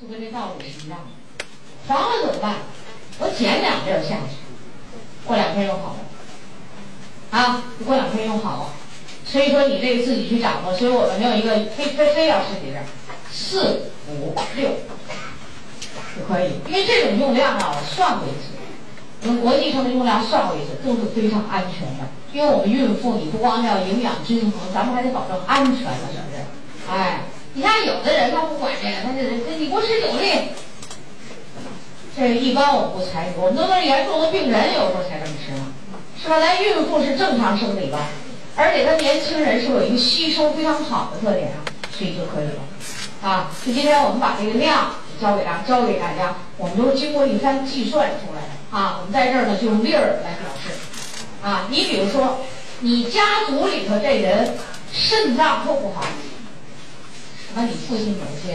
就跟这道理是一样的。黄了怎么办？我减两粒下去，过两天又好了。啊，过两天又好了。所以说你这个自己去掌握。所以我们没有一个非非非要是几粒，四五六就可以。因为这种用量啊，我算过一次，用国际上的用量算过一次，都是非常安全的。因为我们孕妇，你不光要营养均衡，咱们还得保证安全了，是不是？哎，你看有的人他不管这个，他是你给我吃九粒。这一般我不采取，我们都是严重的病人，有时候才这么吃呢，是吧？咱孕妇是正常生理吧，而且他年轻人是不有一个吸收非常好的特点啊，所以就可以了。啊，就今天我们把这个量教给大教给大家，我们都是经过一番计算出来的啊。我们在这儿呢就用粒儿来表示。啊，你比如说，你家族里头这人肾脏都不好，那你父亲母亲，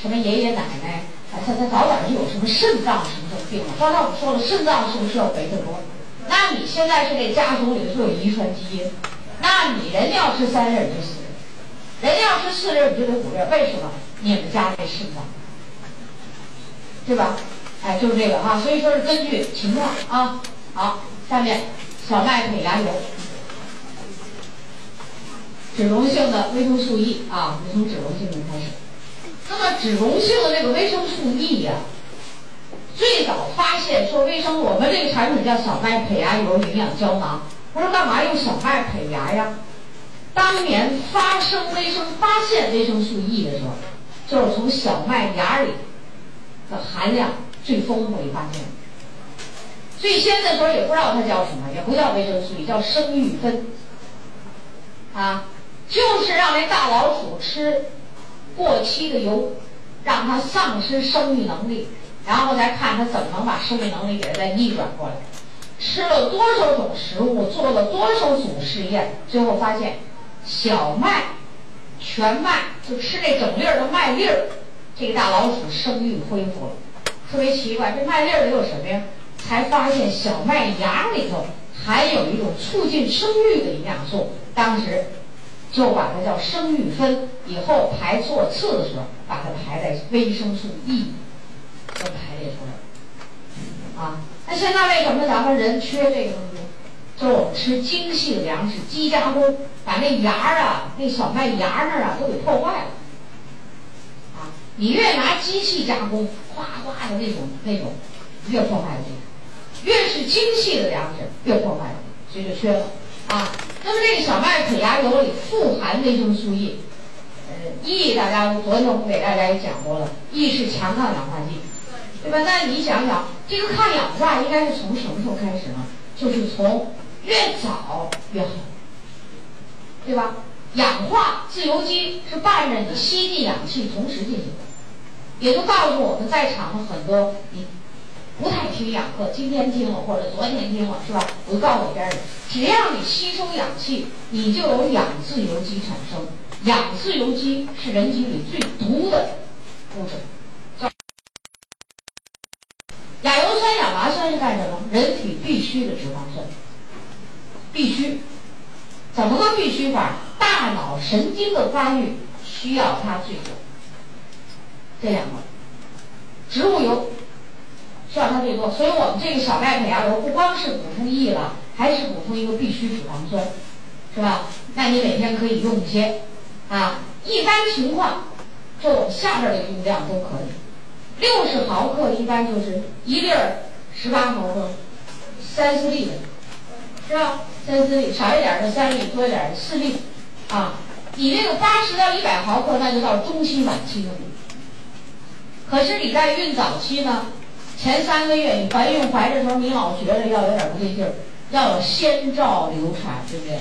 什么爷爷奶奶。他他早点就有什么肾脏什么什么病了。刚才我们说了，肾脏是不是要肥得多？那你现在是这家族里头就有遗传基因，那你人家要吃三粒你就死，人家要吃四粒你就得五粒。为什么？你们家这肾脏，对吧？哎，就是这个啊。所以说是根据情况啊。好，下面小麦胚芽油，脂溶性的维生素 E 啊，我们从脂溶性的开始。那么脂溶性的这个维生素 E 呀，最早发现说维生我们这个产品叫小麦胚芽油营养胶囊。我说干嘛用小麦胚芽呀？当年发生维生发现维生素 E 的时候，就是从小麦芽里的含量最丰富，你发现。最先的时候也不知道它叫什么，也不叫维生素 E，叫生育酚。啊，就是让那大老鼠吃。过期的油，让它丧失生育能力，然后再看它怎么能把生育能力给它再逆转过来。吃了多少种食物，做了多少组试验，最后发现小麦、全麦就吃那整粒儿的麦粒儿，这个大老鼠生育恢复了。特别奇怪，这麦粒儿里有什么呀？才发现小麦芽里头含有一种促进生育的营养素。当时。就把它叫生育酚，以后排座次的时候，把它排在维生素 E，都排列出来。啊，那现在为什么咱们人缺这个东西？就是我们吃精细的粮食，机加工，把那芽儿啊，那小麦芽那儿啊，都给破坏了。啊，你越拿机器加工，哗哗的那种那种，越破坏的越是精细的粮食，越破坏所以就缺了。啊，那么这个小麦胚芽油里富含维生素 E，呃，E 大家昨天我给大家也讲过了，E 是强抗氧化剂，对吧？那你想想，这个抗氧化应该是从什么时候开始呢？就是从越早越好，对吧？氧化自由基是伴着你吸进氧气同时进行的，也就告诉我们在场的很多你。不太听氧课，今天听了或者昨天听了，是吧？我就告诉你这样的，只要你吸收氧气，你就有氧自由基产生。氧自由基是人体里最毒的物质。亚油酸亚麻酸是干什么？人体必须的脂肪酸，必须。怎么个必须法？大脑神经的发育需要它最多。这两个，植物油。需要它最多，所以我们这个小麦胚芽油不光是补充 E 了，还是补充一个必需脂肪酸，是吧？那你每天可以用一些，啊，一般情况，就我们下边的用量都可以。六十毫克一般就是一粒儿十八毫克，三四粒的，是吧？三四粒，少一点的三粒，多一点的四粒，啊，你这个八十到一百毫克，那就到中期晚期用。可是你在孕早期呢？前三个月你怀孕怀的时候，你老觉得要有点不对劲儿，要有先兆流产，对不对？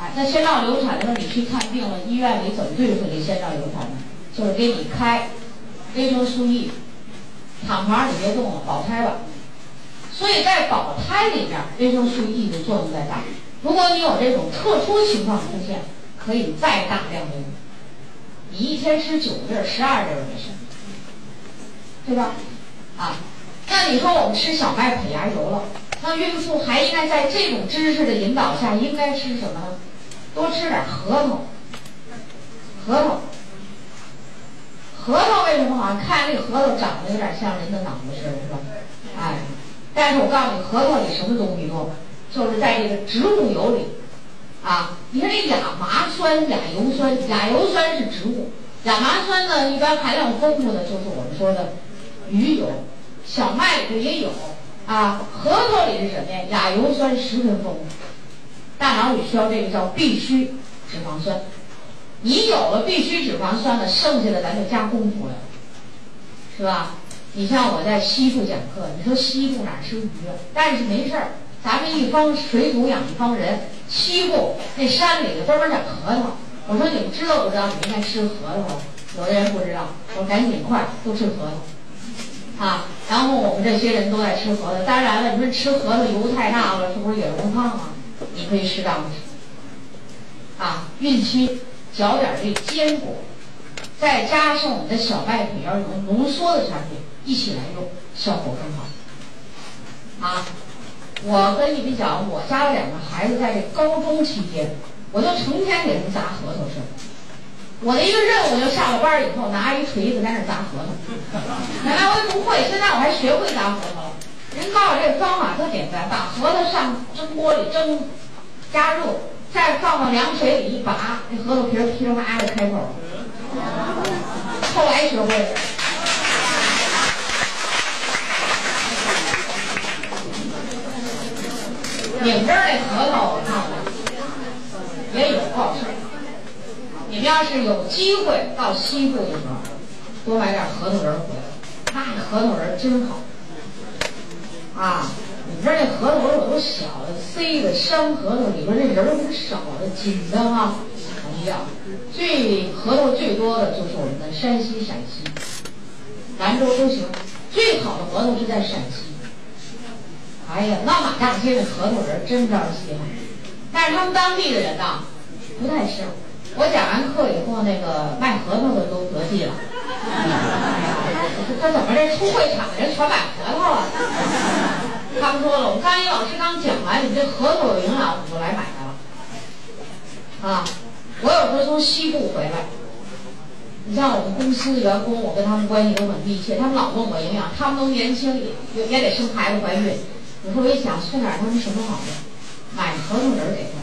哎，那先兆流产的时候，你去看病了，医院里怎么对付这先兆流产呢？就是给你开维生素 E，躺床上你别动了，保胎吧。所以在保胎里面，维生素 E 的作用在大。如果你有这种特殊情况出现，可以再大量的用。你一天吃九粒、十二粒没事，对吧？啊。那你说我们吃小麦胚芽油了，那孕妇还应该在这种知识的引导下，应该吃什么呢？多吃点核桃，核桃，核桃为什么好像看这核桃长得有点像人的脑子似的，是吧？哎，但是我告诉你，核桃里什么东西多？就是在这个植物油里，啊，你看这亚麻酸、亚油酸，亚油酸是植物，亚麻酸呢一般含量丰富的就是我们说的鱼油，小麦里头也有，啊，核桃里是什么呀？亚油酸十分丰富，大脑里需要这个叫必需脂肪酸。你有了必需脂肪酸了，剩下的咱就加工出来了，是吧？你像我在西部讲课，你说西部哪吃鱼啊？但是没事儿，咱们一方水土养一方人，西部那山里头专门长核桃。我说你们知道不知道？你应该吃核桃。有的人不知道，我说赶紧快都吃核桃，啊！然后我们这些人都在吃核桃。当然了，你说吃核桃油太大了，是不是也容易胖啊？你可以适当的吃，啊，孕期。嚼点这坚果，再加上我们的小麦胚芽浓浓缩的产品一起来用，效果更好。啊，我跟你们讲，我家两个孩子在这高中期间，我就成天给他们砸核桃吃。我的一个任务就下了班以后拿一锤子在那砸核桃。原来我也不会，现在我还学会砸核桃了。人告诉我这个方法特简单，把核桃上蒸锅里蒸，加热。再放到凉水里一拔，那核桃皮噼里啪啦就开口了。后来学会的。拧这儿那核桃，我看看，也有不好吃。你们要是有机会到西部的时候，多买点核桃仁回来，那核桃仁真好。啊。你这那核桃我都小了，塞的山核桃里边那仁儿少的紧的哈，一样。最核桃最多的就是我们的山西、陕西、兰州都行。最好的核桃是在陕西。哎呀，那马大街的核桃仁真招人稀罕，但是他们当地的人呐不太吃。我讲完课以后，那个卖核桃的都得计了。他怎么这出会场的人全买核桃了？他们说了，我们刚一老师刚讲完，你这核桃有营养，我就来买来了。啊，我有时候从西部回来，你像我们公司的员工，我跟他们关系都很密切，他们老问我营养，他们都年轻，也也得生孩子怀孕。有时候我一想送点他们什么好呢？买核桃仁给他，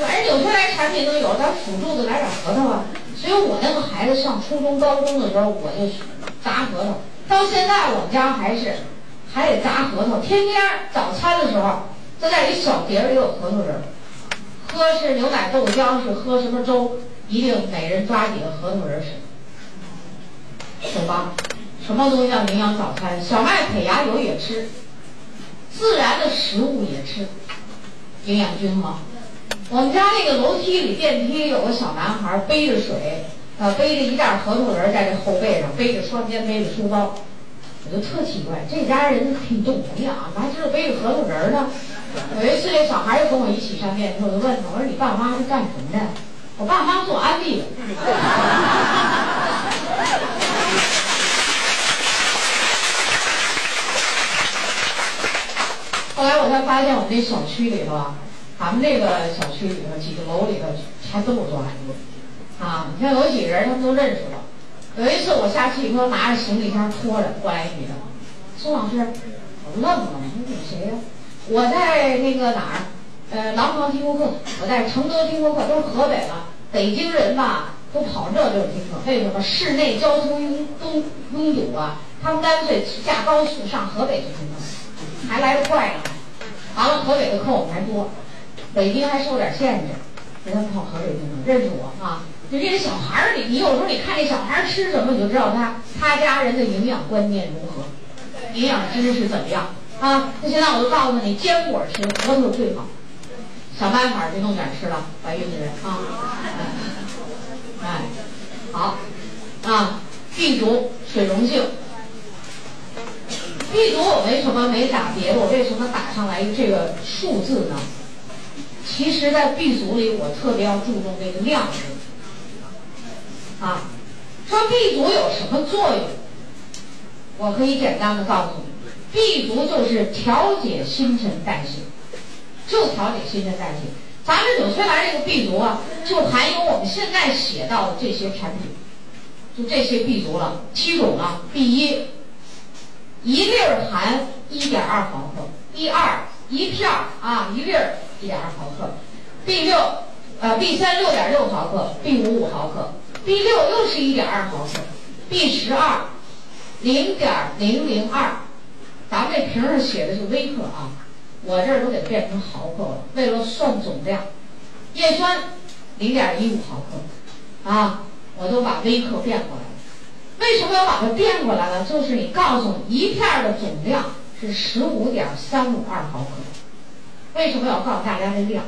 反正？纽崔莱产品都有，咱辅助的来点核桃啊。所以我那个孩子上初中、高中的时候，我就砸核桃，到现在我们家还是。还得砸核桃，天天早餐的时候就在一小碟里有核桃仁儿，喝是牛奶豆浆是喝什么粥，一定每人抓几个核桃仁儿吃，懂吧？什么东西叫营养早餐？小麦胚芽油也吃，自然的食物也吃，营养均衡。我们家那个楼梯里电梯有个小男孩背着水，呃，背着一袋核桃仁在这后背上，背着双肩背着书包。我就特奇怪，这家人挺懂营养，咋还知道背着核桃仁呢？有一次，这小孩又跟我一起上电梯，我就问他：“我说你爸妈是干什么的？”我爸妈做安利的。后来我才发现，我们这小区里头啊，咱们这个小区里头几个楼里头还都有做安利啊。你看有几个人，他们都认识我。有一次我下汽车，拿着行李箱拖着过来一女的，宋老师，我愣了，我说你谁呀？我在那个哪儿，呃，廊坊听过课，我在承德听过课，都是河北的。北京人吧，都跑这地儿听课，为什么？室内交通拥拥拥堵啊，他们干脆下高速上河北去听课，还来得快呢。完了，河北的课我们还多，北京还受点限制，人家跑河北去了，认识我啊。就这小孩儿，你你有时候你看这小孩儿吃什么，你就知道他他家人的营养观念如何，营养知识怎么样啊？那现在我就告诉你，坚果吃，核桃最好。想办法就弄点吃了，怀孕的人啊。哎，好啊，B 族水溶性。B 族我为什么没打别的？我为什么打上来这个数字呢？其实，在 B 族里，我特别要注重这个量。啊，说 B 族有什么作用？我可以简单的告诉你，B 族就是调节新陈代谢，就调节新陈代谢。咱们纽崔莱这个 B 族啊，就含有我们现在写到的这些产品，就这些 B 族了，七种了。B 一，一粒儿含一点二毫克；B 二，一片儿啊，一粒儿一点二毫克；B 六，呃，B 三六点六毫克；B 五五毫克；B 六又是一点二毫克；B 十二，零点零零二。咱们这瓶上写的是微克啊，我这儿都给变成毫克了，为了算总量。叶酸零点一五毫克，啊，我都把微克变过来了。为什么要把它变过来呢？就是你告诉你一片的总量是十五点三五二毫克。为什么要告诉大家这量？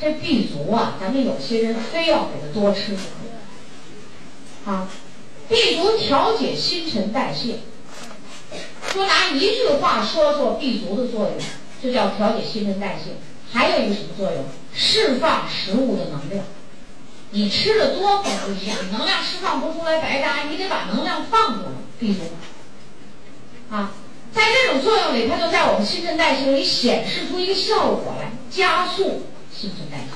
这 B 族啊，咱们有些人非要给它多吃不可。啊，B 族调节新陈代谢。说拿一句话说说 B 族的作用，就叫调节新陈代谢。还有一个什么作用？释放食物的能量。你吃的多可不一样，能量释放不出来白搭，你得把能量放出来。B 族啊，在这种作用里，它就在我们新陈代谢里显示出一个效果来，加速新陈代谢。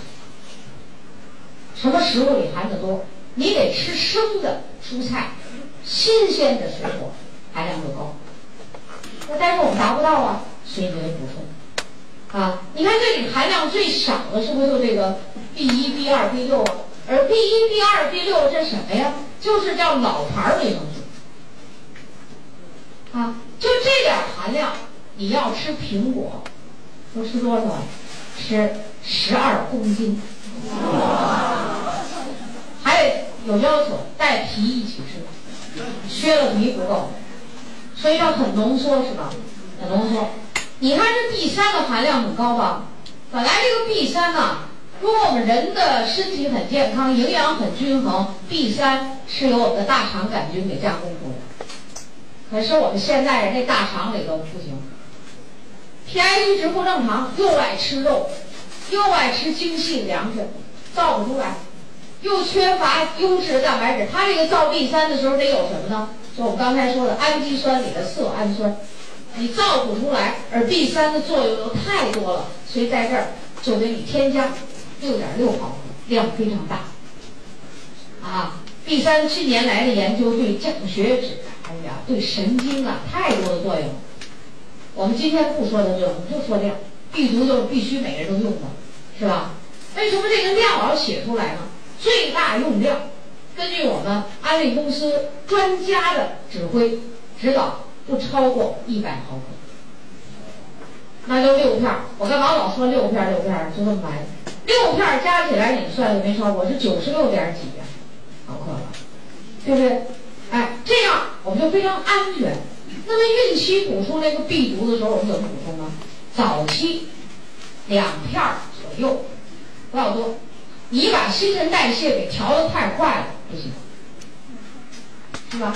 什么食物里含的多？你得吃生的蔬菜，新鲜的水果含量就高。那但是我们达不到啊，所以你得补充。啊，你看这里含量最少的是不是就这个 B 一、B 二、B 六啊？而 B 一、B 二、B 六这什么呀？就是叫老牌维生素。就这点含量，你要吃苹果，能吃多少？吃十二公斤。还有要求，带皮一起吃，削了皮不够，所以它很浓缩是吧？很浓缩。你看这 B 三的含量很高吧？本来这个 B 三呢，如果我们人的身体很健康，营养很均衡，B 三是由我们的大肠杆菌给加工出来。可是我们现在人这大肠里头不行 pi 一直不正常，又爱吃肉，又爱吃精细粮食，造不出来，又缺乏优质的蛋白质。它这个造 B 三的时候得有什么呢？就我们刚才说的氨基酸里的色氨酸。你造不出来，而 B 三的作用又太多了，所以在这儿就给你添加六点六毫克，量非常大。啊，B 三近年来的研究对降血脂，对神经啊太多的作用。我们今天不说它作用，就说量。必读就是必须每个人都用的，是吧？为什么这个量要写出来呢？最大用量，根据我们安利公司专家的指挥指导。不超过一百毫克，那就六片儿。我干嘛老说六片儿六片儿？就这么来，六片儿加起来你算算没超过是九十六点几毫克了，对不对？哎，这样我们就非常安全。那么孕期补充这个 B 族的时候，我们怎么补充呢？早期两片左右，不要多。你把新陈代谢给调的太快了，不行，是吧？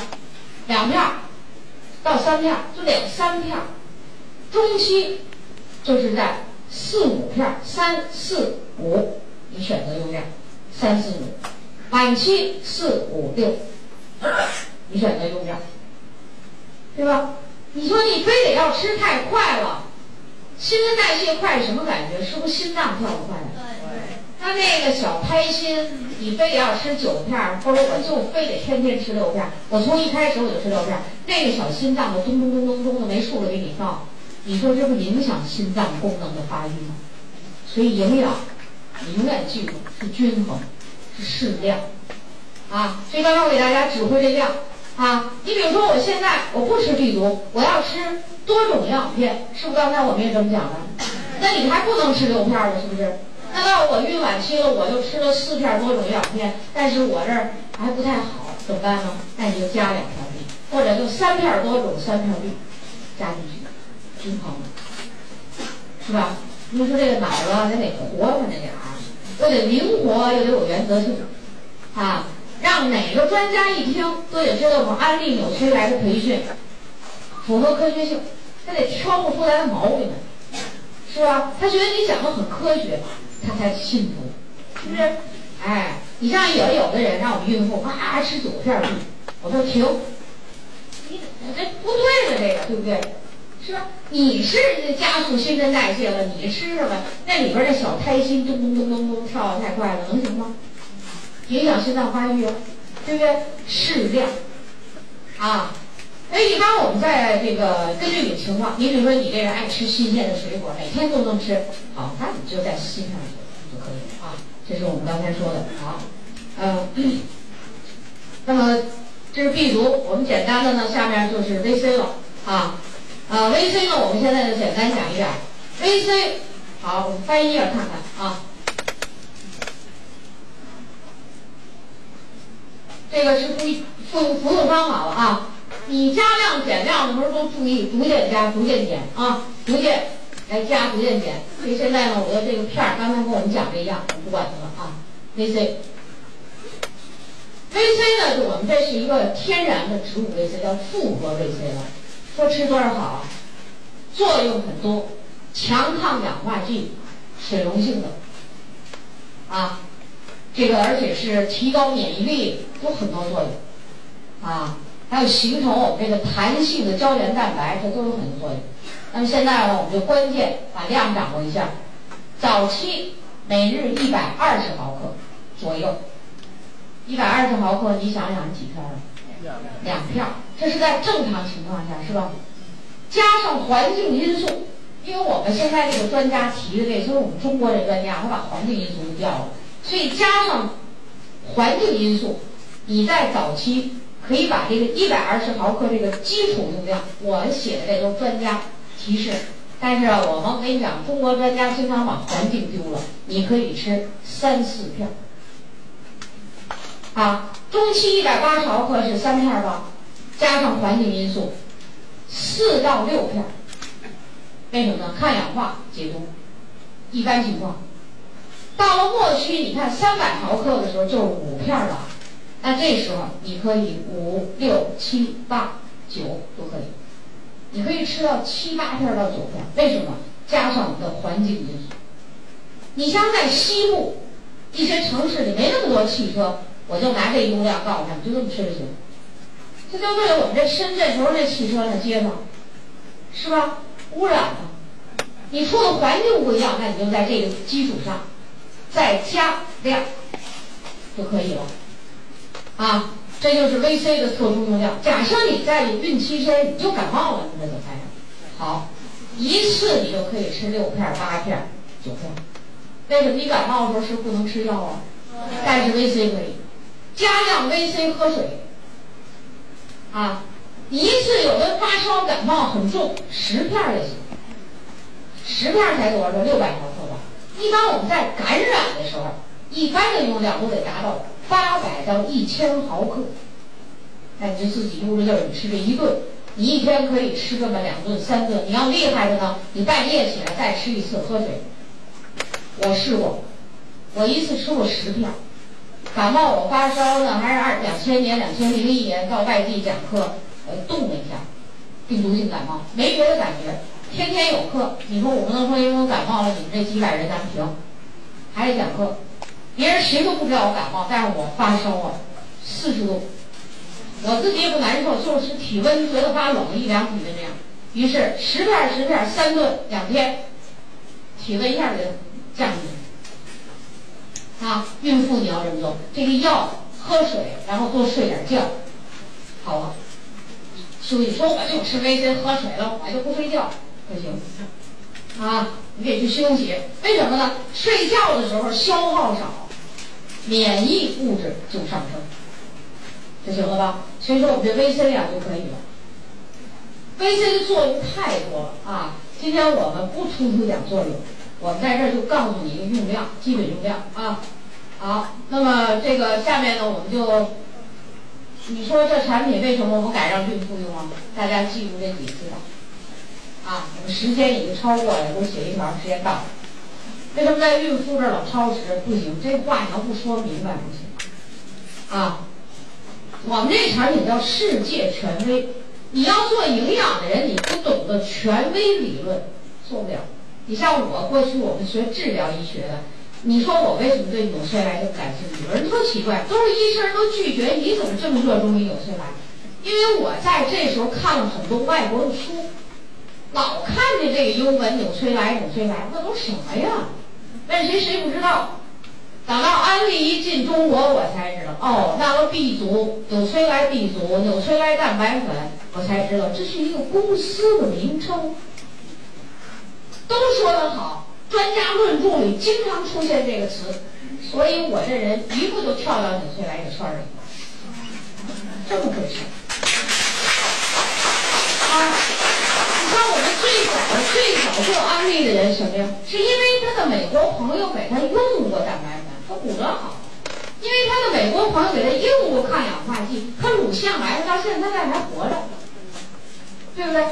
两片。到三片就两三片，中期就是在四五片，三四五，你选择用量，三四五，晚期四五六，你选择用量，对吧？你说你非得要吃太快了，新陈代谢快什么感觉？是不是心脏跳得快？他那个小胎心，你非得要吃九片儿，或者我就非得天天吃六片儿。我从一开始我就吃六片儿，那个小心脏的咚咚咚咚咚的没数的给你放，你说这不影响心脏功能的发育吗？所以营养，你永远记住是均衡，是适量，啊！所以刚才我给大家指挥这量，啊，你比如说我现在我不吃 B 族，我要吃多种营养片，是不是刚才我们也这么讲的？那你还不能吃六片儿的，是不是？那到我孕晚期了，我就吃了四片多种营养片，但是我这儿还不太好，怎么办呢？那你就加两片 B，或者就三片多种三片 B，加进去，均衡，是吧？你说这个脑子得得活泛着点儿，又得灵活，又得有原则性，啊，哪个专家一听都得知道我们安利纽崔莱的培训符合科学性，他得挑不出来的毛病来，是吧？他觉得你讲的很科学。他才信服，是不是？哎，你像有有的人让我们孕妇哇吃九片儿我说停，你这不对了，这个对不对？是吧？你是加速新陈代谢了，你吃什么？那里边的小胎心咚咚咚咚咚跳的太快了，能行吗？影响心脏发育哦，对不对？适量，啊，那一般我们在这个根据你情况，你比如说你这人爱吃新鲜的水果，每天都能吃，好，那你就在稀饭就可以了啊。这是我们刚才说的，好，嗯，那么这是 B 族，我们简单的呢，下面就是 VC 了啊，啊，VC 呢，我们现在就简单讲一点，VC，好，我们翻一页看看啊。这个是复复复用方法了啊！你加量减量的时候都注意逐渐加，逐渐减啊，逐渐来加，逐渐减。所以现在呢，我的这个片儿刚才跟我们讲的一样，我不管它了啊。VC，VC 呢，就我们这是一个天然的植物 VC，叫复合 VC 了。说吃多少好？作用很多，强抗氧化剂，水溶性的啊。这个而且是提高免疫力，有很多作用，啊，还有形成我们这个弹性的胶原蛋白，这都有很多作用。那么现在呢，我们就关键把量掌握一下。早期每日一百二十毫克左右，一百二十毫克，你想想几片儿？两片儿。这是在正常情况下，是吧？加上环境因素，因为我们现在这个专家提的这，就是我们中国这专家，他把环境因素都掉了。所以加上环境因素，你在早期可以把这个一百二十毫克这个基础用量，我写的这都专家提示。但是我们跟你讲，中国专家经常把环境丢了，你可以吃三四片。啊，中期一百八十毫克是三片吧？加上环境因素，四到六片。为什么呢？抗氧化解毒，一般情况。到了末期，你看三百毫克的时候就是五片了，那这时候你可以五六七八九都可以，你可以吃到七八片到九片。为什么？加上我们的环境因素。你像在西部一些城市里没那么多汽车，我就拿这用量告诉他们，就这么吃就行。这就对我们这深圳头这汽车那街上，是吧？污染的，你处的环境不一样，那你就在这个基础上。再加量就可以了，啊，这就是 VC 的特殊用量。假设你在孕期间你就感冒了，你这怎么办？好，一次你就可以吃六片、八片、九片。为什么你感冒的时候是不能吃药啊？但是 VC 可以，加量 VC 喝水，啊，一次有的发烧感冒很重，十片也行，十片才多少？六百毫克吧。一般我们在感染的时候，一般的用量都得达到八百到一千毫克。哎，你就自己悠着劲儿，你吃这一顿，你一天可以吃这么两顿、三顿。你要厉害的呢，你半夜起来再吃一次，喝水。我试过，我一次吃过十片。感冒我发烧呢，还是二两千年、两千零一年到外地讲课，呃，动了一下，病毒性感冒，没别的感觉。天天有课，你说我不能说因为我感冒了，你们这几百人咱们停，还得讲课。别人谁都不知道我感冒，但是我发烧啊，四十度，我自己也不难受，就是体温觉得发冷，一量体温这样。于是十片十片三顿两天，体温一下就降下去。啊，孕妇你要这么做，这个药喝水，然后多睡点觉，好了。休息说我就吃维 C 喝水了，我就不睡觉。不行，啊，你得去休息。为什么呢？睡觉的时候消耗少，免疫物质就上升，就行了吧？所以说我们这 VC 啊就可以了。VC 的作用太多了啊！今天我们不突出讲作用，我们在这儿就告诉你一个用量，基本用量啊。好，那么这个下面呢，我们就，你说这产品为什么我们改让孕妇用啊？大家记住这几个字啊。啊，我们时间已经超过了，给我写一条，时间到了。为什么在孕妇这儿老超时？不行，这话你要不说明白不行。啊，我们这产品叫世界权威，你要做营养的人，你不懂得权威理论，做不了。你像我过去我们学治疗医学的，你说我为什么对纽崔莱这么感兴趣？有人说奇怪，都是医生都拒绝，你怎么这么热衷于纽崔莱？因为我在这时候看了很多外国的书。老看见这个英文纽崔莱，纽崔莱，那都什么呀？问谁谁不知道？等到安利一进中国，我才知道，哦，那个 B 族纽崔莱 B 族纽崔莱蛋白粉，我才知道这是一个公司的名称。都说得好，专家论著里经常出现这个词，所以我这人一步就跳到纽崔莱这圈里了。这么回事啊？你看我们最早最早做安利的人什么呀？是因为他的美国朋友给他用过蛋白粉，他骨骼好；因为他的美国朋友给他用过抗氧化剂，他乳腺癌到现在还活着，对不对？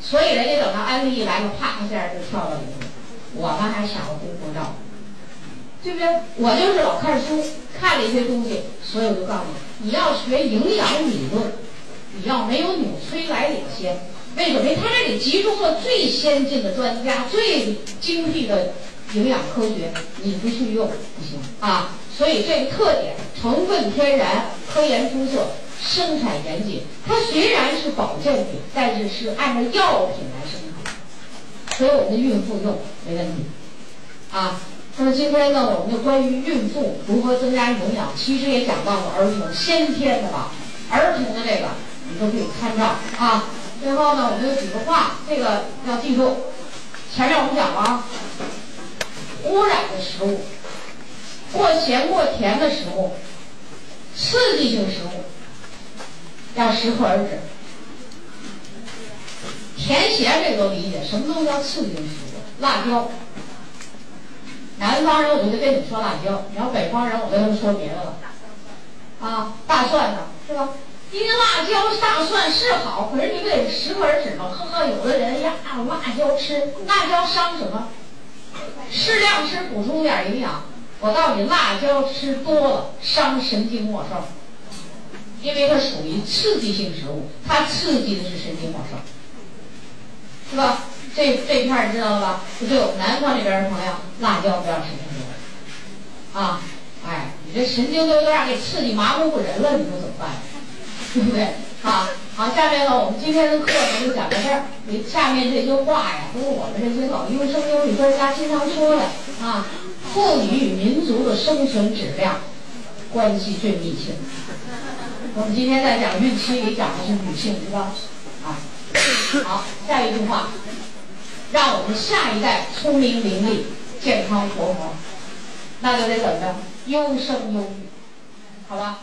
所以人家等到安利一来了，啪一下就跳到里头。我们还想了功夫照，对不对？我就是老看书，看了一些东西，所以我就告诉你，你要学营养理论，你要没有纽崔莱领先。为什么？因为他这里集中了最先进的专家、最精辟的营养科学，你不去用不行啊。所以这个特点，成分天然，科研出色。生产严谨，它虽然是保健品，但是是按照药品来生产的，所以我们的孕妇用没问题，啊。那么今天呢，我们就关于孕妇如何增加营养，其实也讲到了儿童先天的吧，儿童的这个你都可以参照啊。最后呢，我们有几个话，这个要记住。前面我们讲了，污染的食物、过咸过甜的食物、刺激性食物。要适可而止，甜咸这个都理解，什么东西叫刺激性食物？辣椒，南方人我就跟你说辣椒，你要北方人我跟他们说别的了。啊，大蒜呢，是吧？因为辣椒、大蒜是好，可是你不得适可而止吗？呵呵，有的人呀，辣椒吃，辣椒伤什么？适量吃，补充点营养。我告诉你，辣椒吃多了伤神经末梢。因为它属于刺激性食物，它刺激的是神经末梢，是吧？这这片儿知道了吧？就对南方这边的朋友，辣椒不要吃太多，啊，哎，你这神经都有点给刺激麻木不仁了，你说怎么办？对不对？啊，好，下面呢，我们今天的课呢就讲到这儿。你下面这些话呀，都是我们这些搞优生优育专家经常说的啊，妇女与民族的生存质量关系最密切。我们今天在讲孕期里讲的是女性，是吧？啊，好，下一句话，让我们下一代聪明伶俐、健康活泼，那就得怎么着？优生优育，好吧？